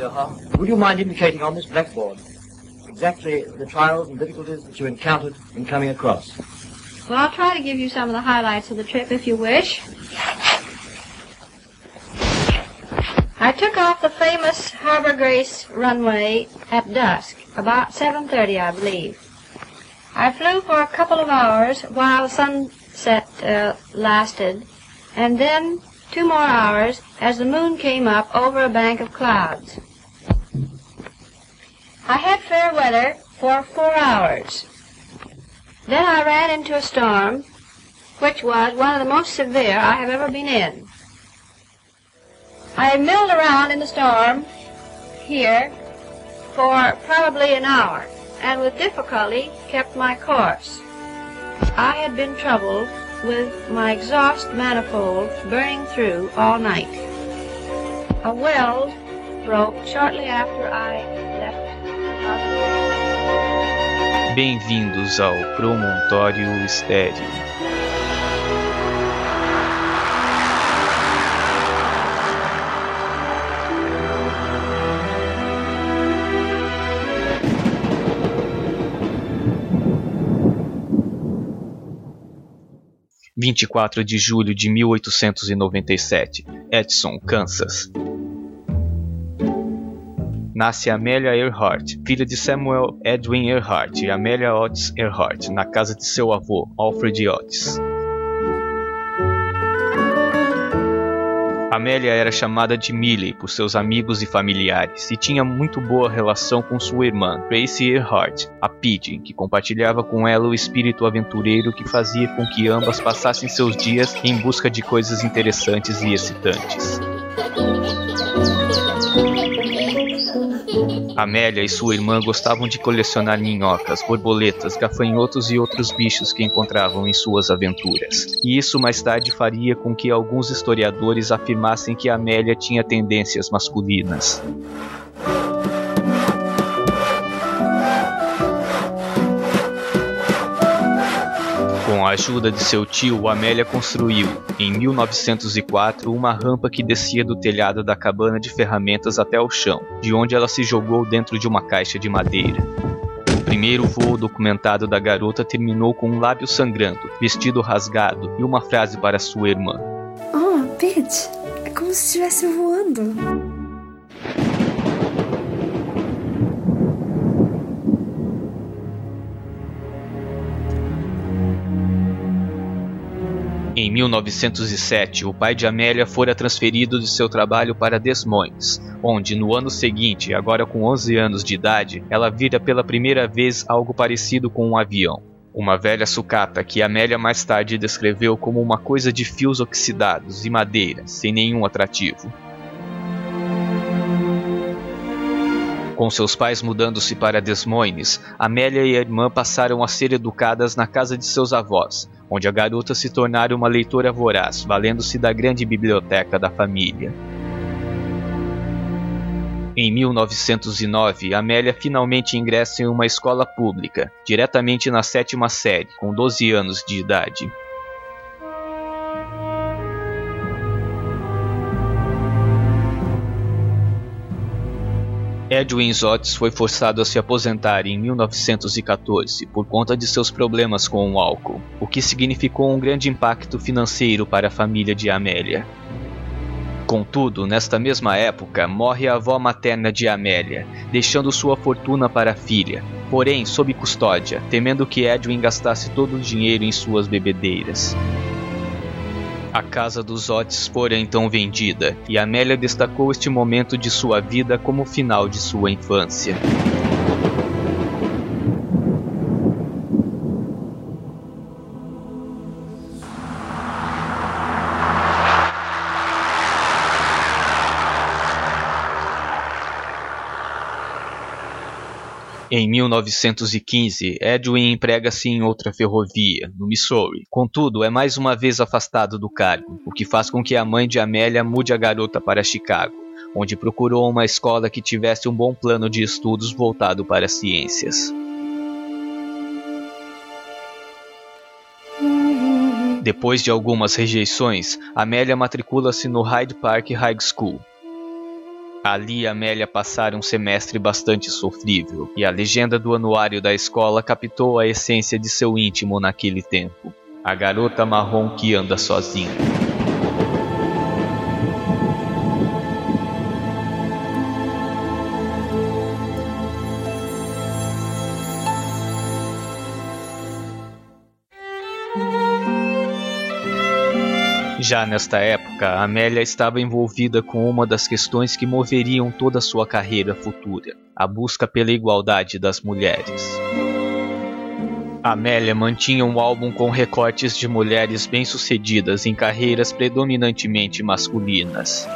Would you mind indicating on this blackboard exactly the trials and difficulties that you encountered in coming across? Well, I'll try to give you some of the highlights of the trip if you wish. I took off the famous Harbor Grace runway at dusk, about 7.30 I believe. I flew for a couple of hours while the sunset uh, lasted, and then two more hours as the moon came up over a bank of clouds. I had fair weather for four hours. Then I ran into a storm, which was one of the most severe I have ever been in. I milled around in the storm here for probably an hour, and with difficulty kept my course. I had been troubled with my exhaust manifold burning through all night. A weld broke shortly after I left. Bem-vindos ao Promontório Estéreo. Vinte e quatro de julho de mil oitocentos e noventa e sete, Edson, Kansas nasce Amelia Earhart, filha de Samuel Edwin Earhart e Amelia Otis Earhart, na casa de seu avô, Alfred Otis. Amélia era chamada de Millie por seus amigos e familiares e tinha muito boa relação com sua irmã, Tracy Earhart, a Pidgin, que compartilhava com ela o espírito aventureiro que fazia com que ambas passassem seus dias em busca de coisas interessantes e excitantes. Amélia e sua irmã gostavam de colecionar minhocas, borboletas, gafanhotos e outros bichos que encontravam em suas aventuras. E isso mais tarde faria com que alguns historiadores afirmassem que Amélia tinha tendências masculinas. A ajuda de seu tio, Amélia construiu, em 1904, uma rampa que descia do telhado da cabana de ferramentas até o chão, de onde ela se jogou dentro de uma caixa de madeira. O primeiro voo documentado da garota terminou com um lábio sangrando, vestido rasgado e uma frase para sua irmã. Oh, bitch, é como se estivesse voando. 1907, o pai de Amélia fora transferido de seu trabalho para Des Moines, onde no ano seguinte, agora com 11 anos de idade, ela vira pela primeira vez algo parecido com um avião. Uma velha sucata que Amélia mais tarde descreveu como uma coisa de fios oxidados e madeira, sem nenhum atrativo. Com seus pais mudando-se para Des Moines, Amélia e a irmã passaram a ser educadas na casa de seus avós, onde a garota se tornara uma leitora voraz, valendo-se da grande biblioteca da família. Em 1909, Amélia finalmente ingressa em uma escola pública, diretamente na sétima série, com 12 anos de idade. Edwin Otis foi forçado a se aposentar em 1914 por conta de seus problemas com o álcool, o que significou um grande impacto financeiro para a família de Amélia. Contudo, nesta mesma época, morre a avó materna de Amélia, deixando sua fortuna para a filha, porém sob custódia, temendo que Edwin gastasse todo o dinheiro em suas bebedeiras. A casa dos Otis fora então vendida, e Amélia destacou este momento de sua vida como o final de sua infância. Em 1915, Edwin emprega-se em outra ferrovia, no Missouri. Contudo, é mais uma vez afastado do cargo, o que faz com que a mãe de Amélia mude a garota para Chicago, onde procurou uma escola que tivesse um bom plano de estudos voltado para as ciências. Depois de algumas rejeições, Amélia matricula-se no Hyde Park High School, Ali Amélia passara um semestre bastante sofrível, e a legenda do anuário da escola captou a essência de seu íntimo naquele tempo. A garota marrom que anda sozinha. Já nesta época, Amélia estava envolvida com uma das questões que moveriam toda a sua carreira futura: a busca pela igualdade das mulheres. Amélia mantinha um álbum com recortes de mulheres bem-sucedidas em carreiras predominantemente masculinas.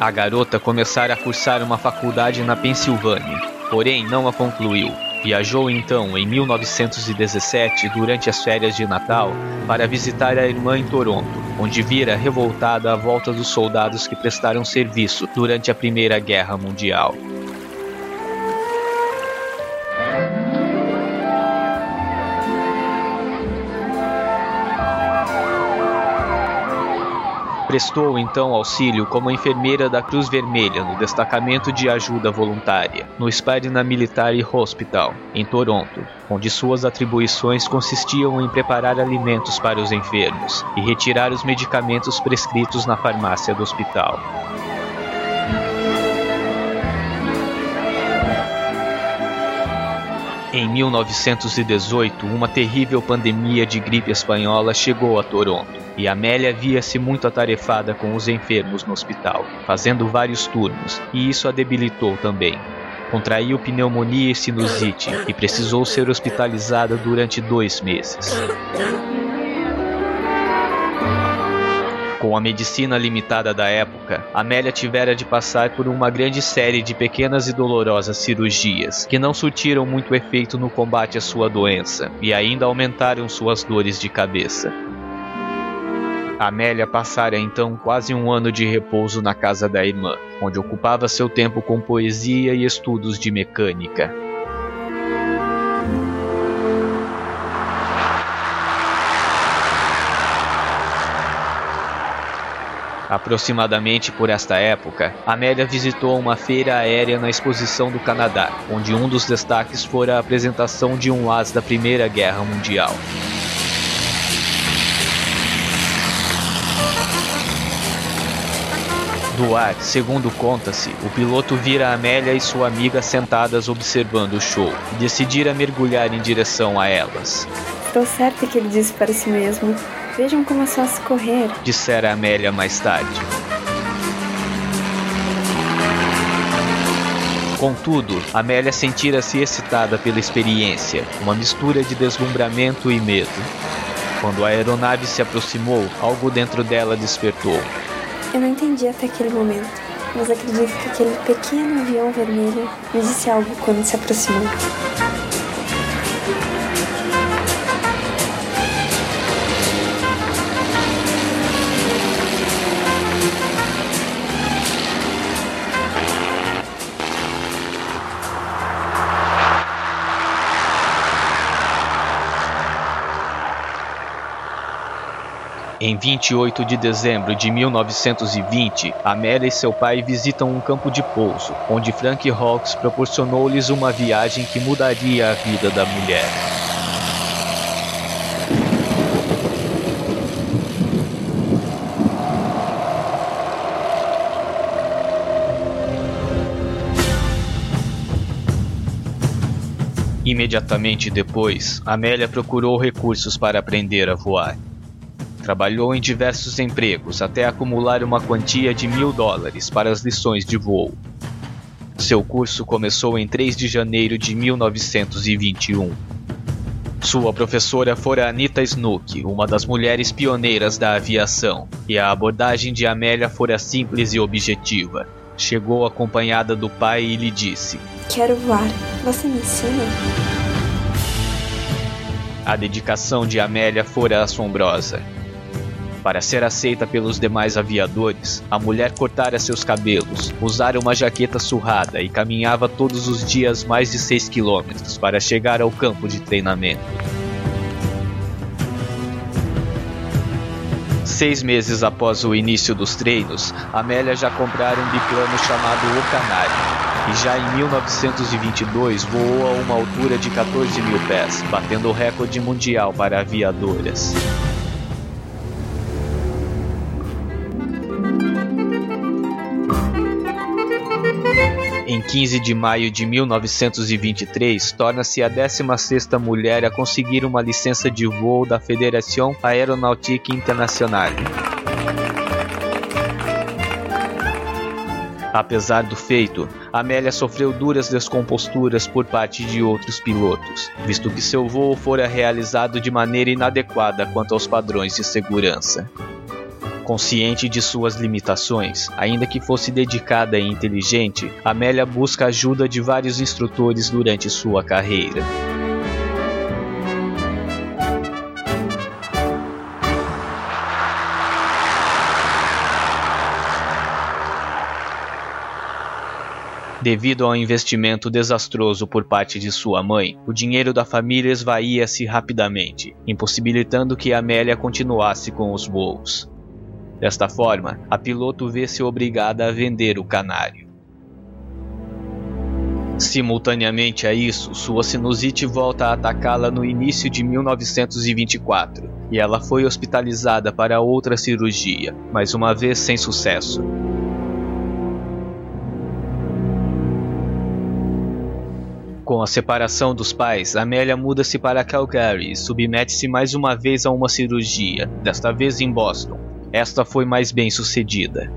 A garota começara a cursar uma faculdade na Pensilvânia, porém não a concluiu. Viajou então em 1917 durante as férias de Natal para visitar a irmã em Toronto, onde vira revoltada a volta dos soldados que prestaram serviço durante a Primeira Guerra Mundial. Prestou então auxílio como enfermeira da Cruz Vermelha no destacamento de ajuda voluntária, no Spadina Military Hospital, em Toronto, onde suas atribuições consistiam em preparar alimentos para os enfermos e retirar os medicamentos prescritos na farmácia do hospital. Em 1918, uma terrível pandemia de gripe espanhola chegou a Toronto e Amélia via-se muito atarefada com os enfermos no hospital, fazendo vários turnos, e isso a debilitou também. Contraiu pneumonia e sinusite e precisou ser hospitalizada durante dois meses. Com a medicina limitada da época, Amélia tivera de passar por uma grande série de pequenas e dolorosas cirurgias, que não surtiram muito efeito no combate à sua doença e ainda aumentaram suas dores de cabeça. Amélia passara então quase um ano de repouso na casa da irmã, onde ocupava seu tempo com poesia e estudos de mecânica. Aproximadamente por esta época, Amélia visitou uma feira aérea na Exposição do Canadá, onde um dos destaques fora a apresentação de um as da Primeira Guerra Mundial. Do ar, segundo conta-se, o piloto vira Amélia e sua amiga sentadas observando o show e decidira mergulhar em direção a elas. Estou certa que ele disse para si mesmo: Vejam como é só se correr. Dissera Amélia mais tarde. Contudo, Amélia sentira-se excitada pela experiência, uma mistura de deslumbramento e medo. Quando a aeronave se aproximou, algo dentro dela despertou. Eu não entendi até aquele momento, mas acredito que aquele pequeno avião vermelho me disse algo quando se aproximou. Em 28 de dezembro de 1920, Amélia e seu pai visitam um campo de pouso, onde Frank Hawks proporcionou-lhes uma viagem que mudaria a vida da mulher. Imediatamente depois, Amélia procurou recursos para aprender a voar. Trabalhou em diversos empregos até acumular uma quantia de mil dólares para as lições de voo. Seu curso começou em 3 de janeiro de 1921. Sua professora fora Anita Snook, uma das mulheres pioneiras da aviação, e a abordagem de Amélia fora simples e objetiva. Chegou acompanhada do pai e lhe disse: Quero voar. Você me ensina? A dedicação de Amélia fora assombrosa. Para ser aceita pelos demais aviadores, a mulher cortara seus cabelos, usara uma jaqueta surrada e caminhava todos os dias mais de 6 quilômetros para chegar ao campo de treinamento. Seis meses após o início dos treinos, Amélia já comprara um biplano chamado O Canário, e já em 1922 voou a uma altura de 14 mil pés, batendo o recorde mundial para aviadoras. 15 de maio de 1923, torna-se a 16ª mulher a conseguir uma licença de voo da Federação Aeronautique Internacional. Apesar do feito, Amélia sofreu duras descomposturas por parte de outros pilotos, visto que seu voo fora realizado de maneira inadequada quanto aos padrões de segurança. Consciente de suas limitações, ainda que fosse dedicada e inteligente, Amélia busca ajuda de vários instrutores durante sua carreira. Devido ao investimento desastroso por parte de sua mãe, o dinheiro da família esvaía-se rapidamente, impossibilitando que Amélia continuasse com os voos. Desta forma, a piloto vê-se obrigada a vender o canário. Simultaneamente a isso, sua sinusite volta a atacá-la no início de 1924 e ela foi hospitalizada para outra cirurgia, mais uma vez sem sucesso. Com a separação dos pais, Amélia muda-se para Calgary e submete-se mais uma vez a uma cirurgia, desta vez em Boston, esta foi mais bem sucedida.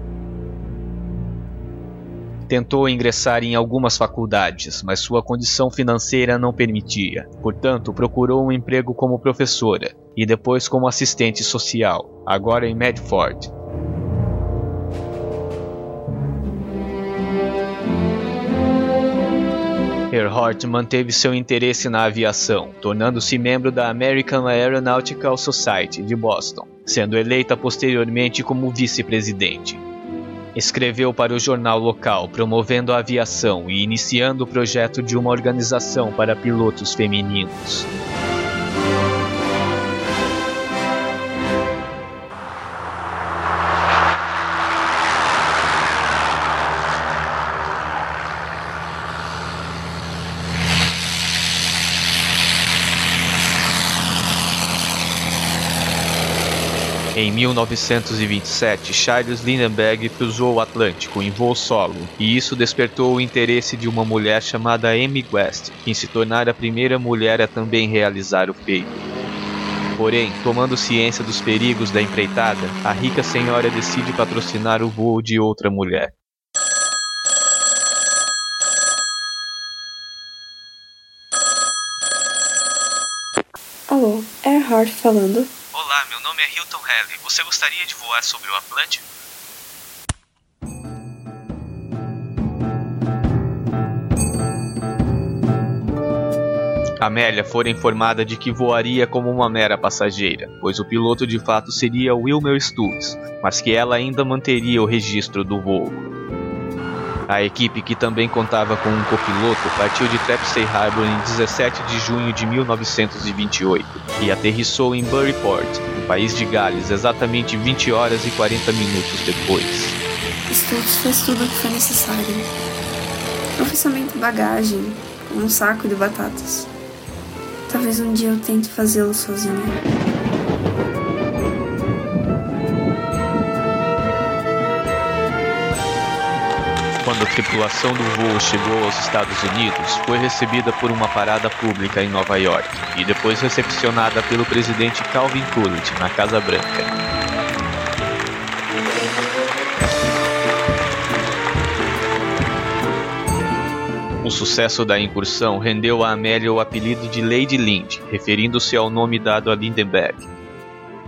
Tentou ingressar em algumas faculdades, mas sua condição financeira não permitia. Portanto, procurou um emprego como professora e depois como assistente social, agora em Medford. Earhart manteve seu interesse na aviação, tornando-se membro da American Aeronautical Society de Boston, sendo eleita posteriormente como vice-presidente. Escreveu para o jornal local promovendo a aviação e iniciando o projeto de uma organização para pilotos femininos. Em 1927, Charles Lindbergh cruzou o Atlântico em voo solo, e isso despertou o interesse de uma mulher chamada Amy West, em se tornar a primeira mulher a também realizar o feito. Porém, tomando ciência dos perigos da empreitada, a rica senhora decide patrocinar o voo de outra mulher. Alô, Earhart falando. Meu nome é Hilton Halley. Você gostaria de voar sobre o Atlântico? Amélia fora informada de que voaria como uma mera passageira, pois o piloto de fato seria Wilmer Stultz, mas que ela ainda manteria o registro do voo. A equipe, que também contava com um copiloto, partiu de Trepsey Harbor em 17 de junho de 1928 e aterrissou em Buryport, no país de Gales, exatamente 20 horas e 40 minutos depois. Stutz fez tudo o que foi necessário. Oficialmente bagagem, um saco de batatas. Talvez um dia eu tente fazê-lo sozinha. Quando a tripulação do voo chegou aos Estados Unidos, foi recebida por uma parada pública em Nova York e depois recepcionada pelo presidente Calvin Coolidge na Casa Branca. O sucesso da incursão rendeu a Amélia o apelido de Lady Lind, referindo-se ao nome dado a Lindenberg.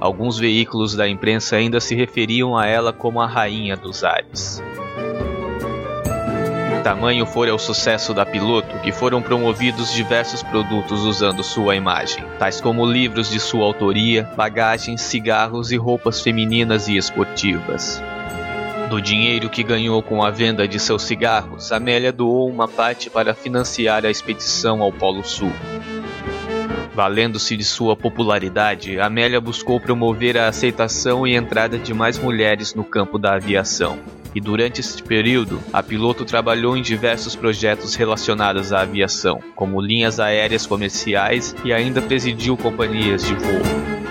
Alguns veículos da imprensa ainda se referiam a ela como a Rainha dos Ares. Tamanho fora o sucesso da piloto que foram promovidos diversos produtos usando sua imagem, tais como livros de sua autoria, bagagens, cigarros e roupas femininas e esportivas. Do dinheiro que ganhou com a venda de seus cigarros, Amélia doou uma parte para financiar a expedição ao Polo Sul. Valendo-se de sua popularidade, Amélia buscou promover a aceitação e entrada de mais mulheres no campo da aviação. E durante este período, a piloto trabalhou em diversos projetos relacionados à aviação, como linhas aéreas comerciais e ainda presidiu companhias de voo.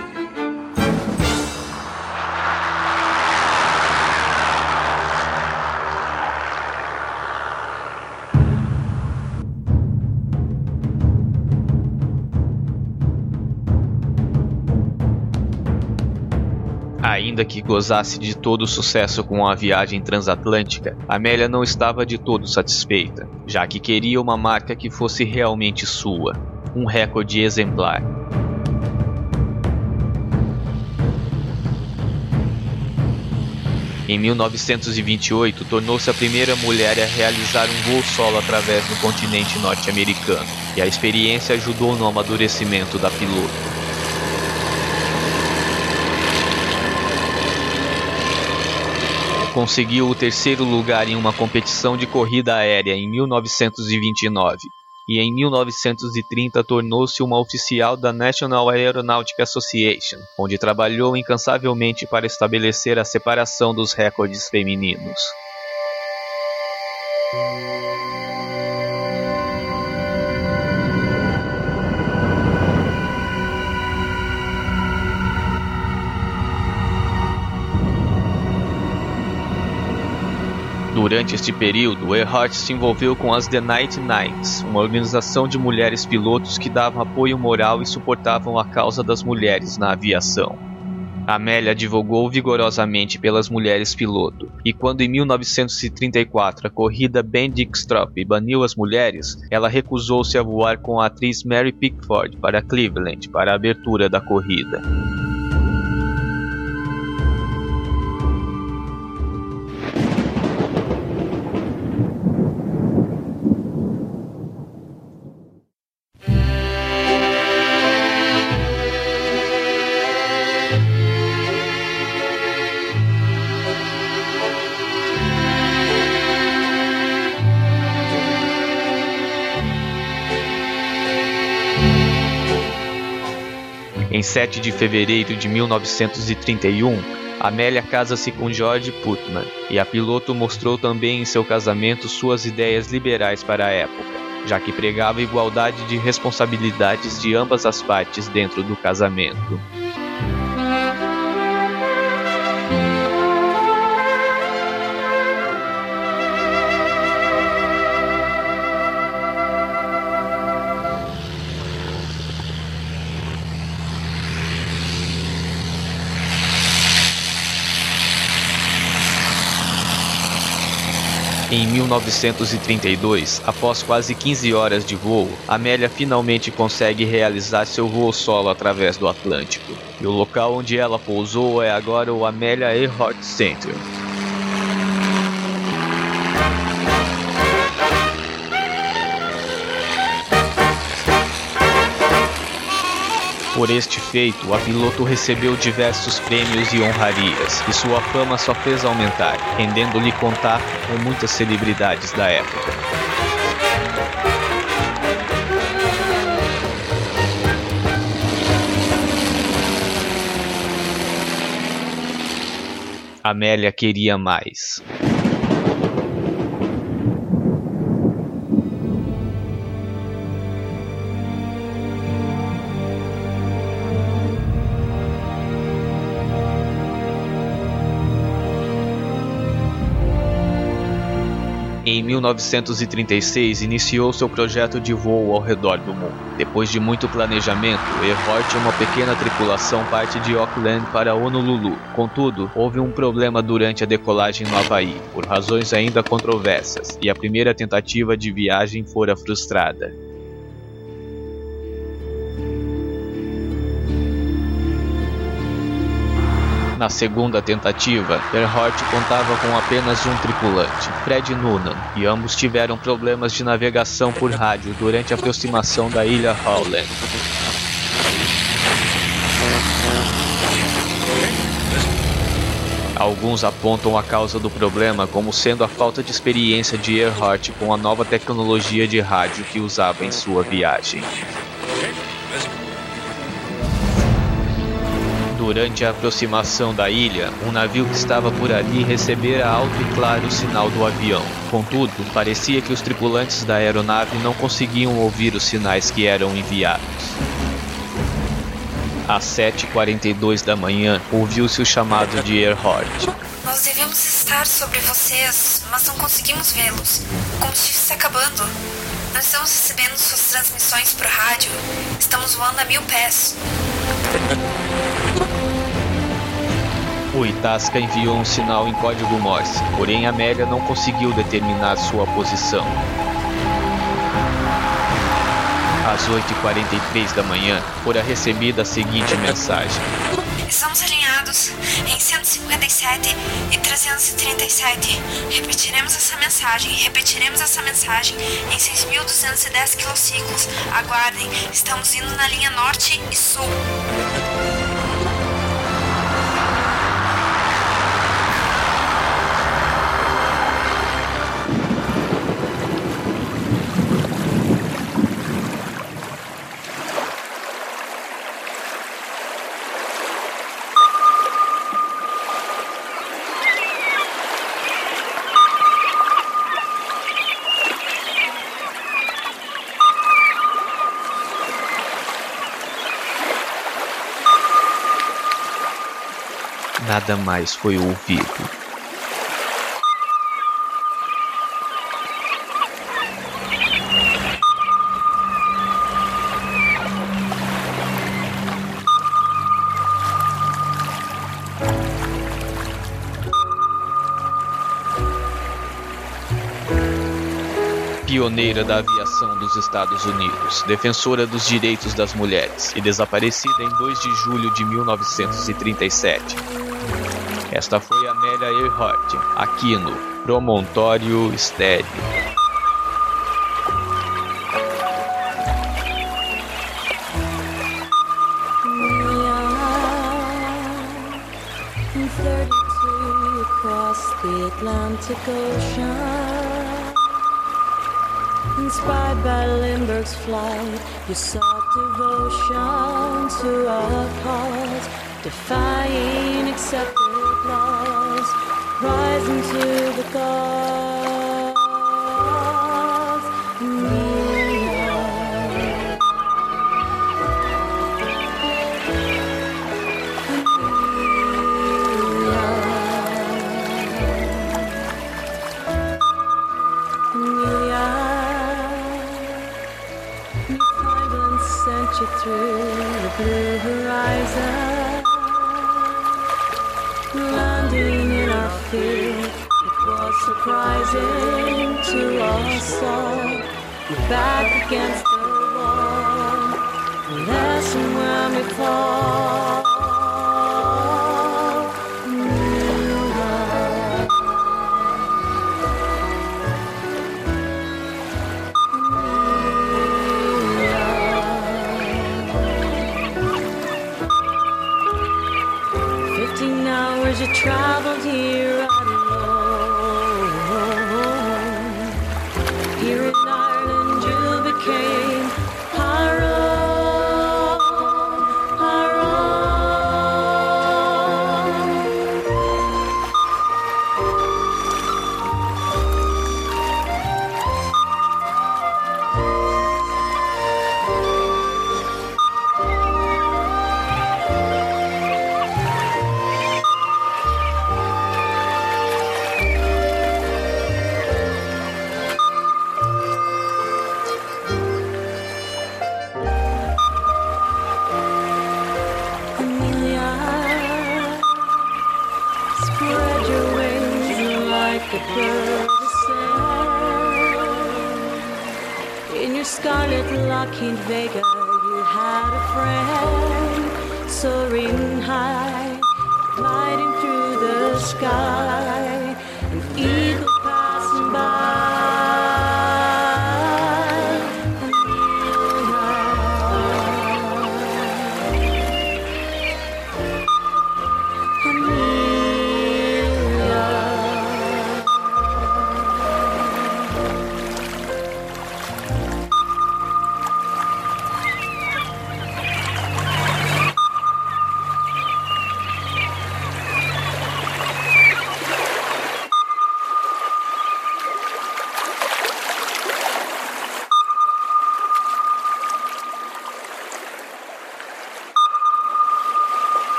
Ainda que gozasse de todo o sucesso com a viagem transatlântica, Amélia não estava de todo satisfeita, já que queria uma marca que fosse realmente sua, um recorde exemplar. Em 1928, tornou-se a primeira mulher a realizar um voo solo através do continente norte-americano, e a experiência ajudou no amadurecimento da piloto. Conseguiu o terceiro lugar em uma competição de corrida aérea em 1929 e em 1930 tornou-se uma oficial da National Aeronautic Association, onde trabalhou incansavelmente para estabelecer a separação dos recordes femininos. Durante este período, Earhart se envolveu com as The Night Knights, uma organização de mulheres pilotos que davam apoio moral e suportavam a causa das mulheres na aviação. Amélia advogou vigorosamente pelas mulheres piloto, e quando em 1934 a corrida Bendix-Trop baniu as mulheres, ela recusou-se a voar com a atriz Mary Pickford para Cleveland para a abertura da corrida. Em 7 de fevereiro de 1931, Amélia casa-se com George Putman, e a piloto mostrou também em seu casamento suas ideias liberais para a época, já que pregava igualdade de responsabilidades de ambas as partes dentro do casamento. Em 1932, após quase 15 horas de voo, Amélia finalmente consegue realizar seu voo solo através do Atlântico. E o local onde ela pousou é agora o Amelia Earhart Center. Por este feito, a piloto recebeu diversos prêmios e honrarias, e sua fama só fez aumentar, rendendo-lhe contato com muitas celebridades da época. Amélia queria mais. Em 1936, iniciou seu projeto de voo ao redor do mundo. Depois de muito planejamento, Earhart e uma pequena tripulação parte de Auckland para Honolulu. Contudo, houve um problema durante a decolagem no Havaí, por razões ainda controversas, e a primeira tentativa de viagem fora frustrada. Na segunda tentativa, Earhart contava com apenas um tripulante, Fred Noonan, e ambos tiveram problemas de navegação por rádio durante a aproximação da ilha Howland. Alguns apontam a causa do problema como sendo a falta de experiência de Earhart com a nova tecnologia de rádio que usava em sua viagem. Durante a aproximação da ilha, um navio que estava por ali recebera alto e claro o sinal do avião. Contudo, parecia que os tripulantes da aeronave não conseguiam ouvir os sinais que eram enviados. Às 7h42 da manhã, ouviu-se o chamado de Earhart. Nós devemos estar sobre vocês, mas não conseguimos vê-los. O combustível está acabando. Não estamos recebendo suas transmissões por rádio. Estamos voando a mil pés. O Itasca enviou um sinal em código Morse, porém Amélia não conseguiu determinar sua posição. Às 8h43 da manhã, fora recebida a seguinte mensagem: Estamos alinhados em 157 e 337. Repetiremos essa mensagem, repetiremos essa mensagem em 6.210 quilociclos. Aguardem, estamos indo na linha norte e sul. Nada mais foi ouvido. Pioneira da aviação dos Estados Unidos, defensora dos direitos das mulheres e desaparecida em 2 de julho de 1937. Esta foi Amélia Earhart, aqui no Promontório Estéreo. the Atlantic Ocean. Inspired by Lindbergh's flight, you devotion to our cause, defying accepted laws, rising to the cause. You're back against the wall. Less than when fall. Wings like a bird to. In your scarlet Lockheed Vega, you had a friend soaring high, gliding through the sky, an eagle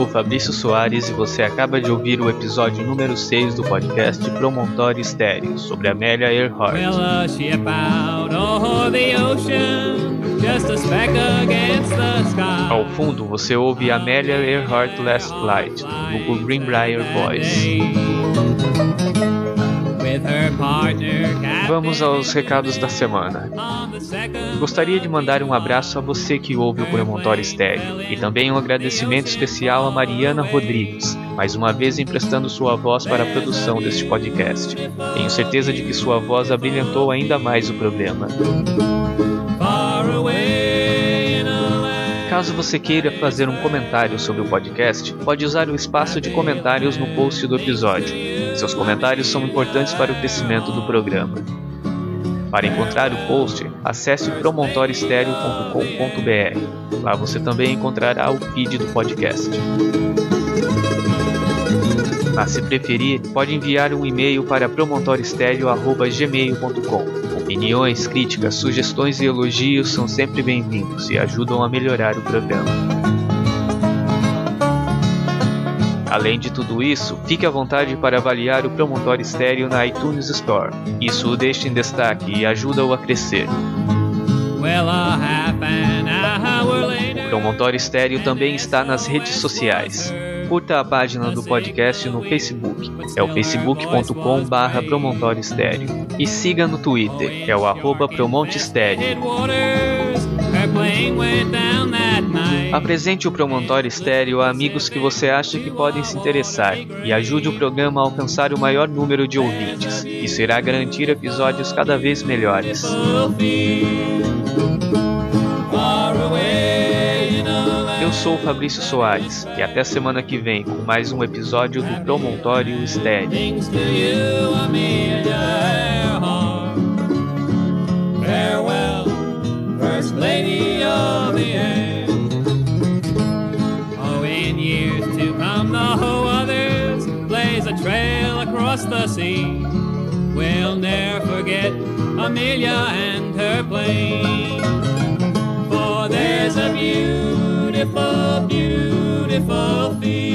sou Fabrício Soares e você acaba de ouvir o episódio número 6 do podcast Promontório Estéreo sobre Amélia Earhart. Well, ship out o'er the ocean, just a speck against the sky. Ao fundo você ouve Amélia Earhart Last Flight, do grupo Greenbrier Boys. Vamos aos recados da semana. Gostaria de mandar um abraço a você que ouve o Promontório Estéreo e também um agradecimento especial a Mariana Rodrigues, mais uma vez emprestando sua voz para a produção deste podcast. Tenho certeza de que sua voz abrilhantou ainda mais o programa. Caso você queira fazer um comentário sobre o podcast, pode usar o espaço de comentários no post do episódio. Seus comentários são importantes para o crescimento do programa. Para encontrar o post, acesse promontoriostereo.com.br. Lá você também encontrará o feed do podcast. Mas se preferir, pode enviar um e-mail para promontoriostereo.gmail.com. Opiniões, críticas, sugestões e elogios são sempre bem-vindos e ajudam a melhorar o programa. Além de tudo isso, fique à vontade para avaliar o Promontório Estéreo na iTunes Store. Isso o deixa em destaque e ajuda-o a crescer. Well. O Promontório Estéreo também está nas redes sociais. Curta a página do podcast no Facebook, é o facebook.com barra Promontório Estéreo. E siga no Twitter, é o arroba Promonte Estéreo. Apresente o Promontório Estéreo a amigos que você acha que podem se interessar e ajude o programa a alcançar o maior número de ouvintes. Isso irá garantir episódios cada vez melhores. Eu sou o Fabrício Soares e até semana que vem com mais um episódio do Promontório Estéreo. A trail across the sea, we'll ne'er forget Amelia and her plane. For there's a beautiful, beautiful field